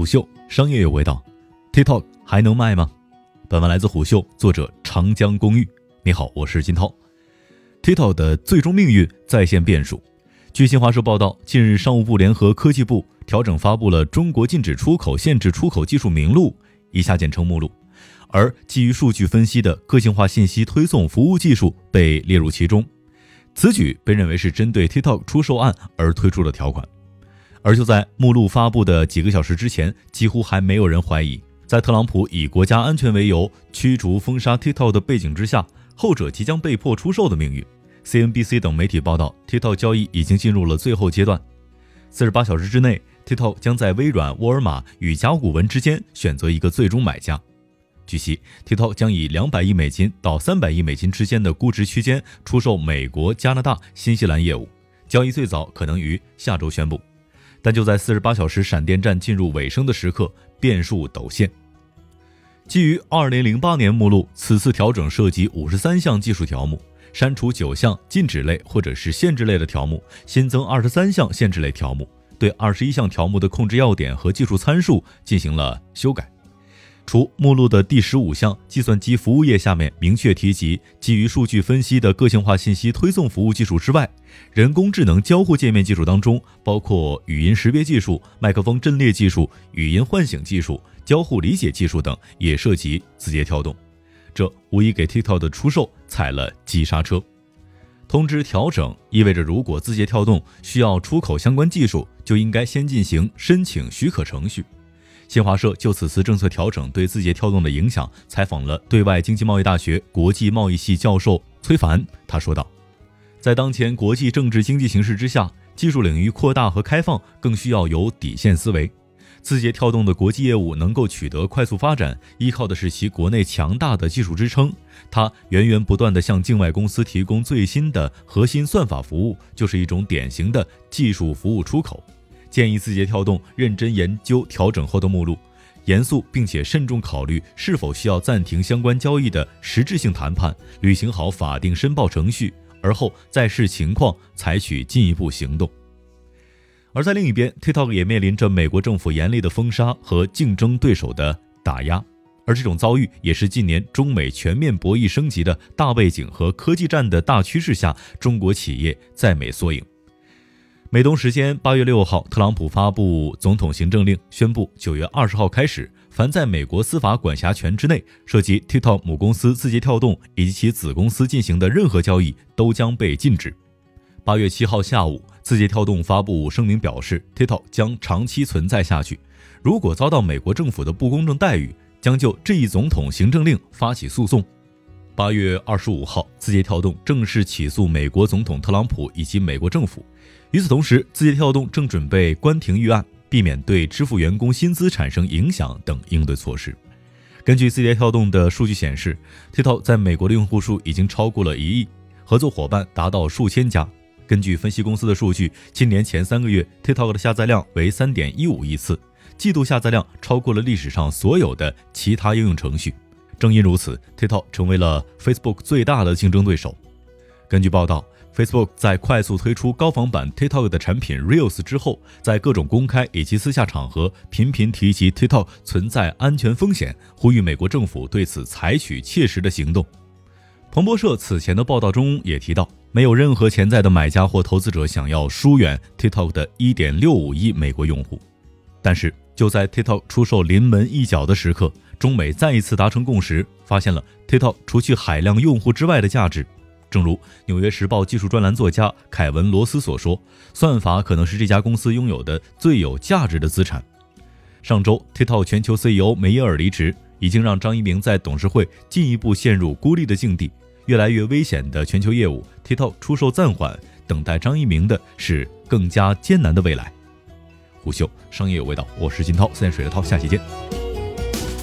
虎嗅商业有味道，TikTok 还能卖吗？本文来自虎嗅，作者长江公寓。你好，我是金涛。TikTok 的最终命运在线变数。据新华社报道，近日商务部联合科技部调整发布了《中国禁止出口限制出口技术名录》（以下简称目录），而基于数据分析的个性化信息推送服务技术被列入其中。此举被认为是针对 TikTok 出售案而推出的条款。而就在目录发布的几个小时之前，几乎还没有人怀疑，在特朗普以国家安全为由驱逐封杀 TikTok 的背景之下，后者即将被迫出售的命运。CNBC 等媒体报道，TikTok 交易已经进入了最后阶段，四十八小时之内，TikTok 将在微软、沃尔玛与甲骨文之间选择一个最终买家。据悉，TikTok 将以两百亿美金到三百亿美金之间的估值区间出售美国、加拿大、新西兰业务，交易最早可能于下周宣布。但就在四十八小时闪电战进入尾声的时刻，变数陡现。基于二零零八年目录，此次调整涉及五十三项技术条目，删除九项禁止类或者是限制类的条目，新增二十三项限制类条目，对二十一项条目的控制要点和技术参数进行了修改。除目录的第十五项计算机服务业下面明确提及基于数据分析的个性化信息推送服务技术之外，人工智能交互界面技术当中，包括语音识别技术、麦克风阵列技术、语音唤醒技术、交互理解技术等，也涉及字节跳动。这无疑给 TikTok 的出售踩了急刹车。通知调整意味着，如果字节跳动需要出口相关技术，就应该先进行申请许可程序。新华社就此次政策调整对字节跳动的影响，采访了对外经济贸易大学国际贸易系教授崔凡。他说道：“在当前国际政治经济形势之下，技术领域扩大和开放更需要有底线思维。字节跳动的国际业务能够取得快速发展，依靠的是其国内强大的技术支撑。它源源不断地向境外公司提供最新的核心算法服务，就是一种典型的技术服务出口。”建议字节跳动认真研究调整后的目录，严肃并且慎重考虑是否需要暂停相关交易的实质性谈判，履行好法定申报程序，而后再视情况采取进一步行动。而在另一边，TikTok 也面临着美国政府严厉的封杀和竞争对手的打压，而这种遭遇也是近年中美全面博弈升级的大背景和科技战的大趋势下，中国企业在美缩影。美东时间八月六号，特朗普发布总统行政令，宣布九月二十号开始，凡在美国司法管辖权之内涉及 TikTok 母公司字节跳动以及其子公司进行的任何交易都将被禁止。八月七号下午，字节跳动发布声明表示，TikTok 将长期存在下去。如果遭到美国政府的不公正待遇，将就这一总统行政令发起诉讼。八月二十五号，字节跳动正式起诉美国总统特朗普以及美国政府。与此同时，字节跳动正准备关停预案，避免对支付员工薪资产生影响等应对措施。根据字节跳动的数据显示，TikTok 在美国的用户数已经超过了一亿，合作伙伴达到数千家。根据分析公司的数据，今年前三个月，TikTok 的下载量为三点一五亿次，季度下载量超过了历史上所有的其他应用程序。正因如此，TikTok 成为了 Facebook 最大的竞争对手。根据报道。Facebook 在快速推出高仿版 TikTok 的产品 Reels 之后，在各种公开以及私下场合频频提及 TikTok 存在安全风险，呼吁美国政府对此采取切实的行动。彭博社此前的报道中也提到，没有任何潜在的买家或投资者想要疏远 TikTok 的1.65亿美国用户。但是，就在 TikTok 出售临门一脚的时刻，中美再一次达成共识，发现了 TikTok 除去海量用户之外的价值。正如《纽约时报》技术专栏作家凯文·罗斯所说，算法可能是这家公司拥有的最有价值的资产。上周，TikTok 全球 CEO 梅耶尔离职，已经让张一鸣在董事会进一步陷入孤立的境地。越来越危险的全球业务，TikTok 出售暂缓，等待张一鸣的是更加艰难的未来。虎嗅商业有味道，我是金涛，三点水的涛，下期见。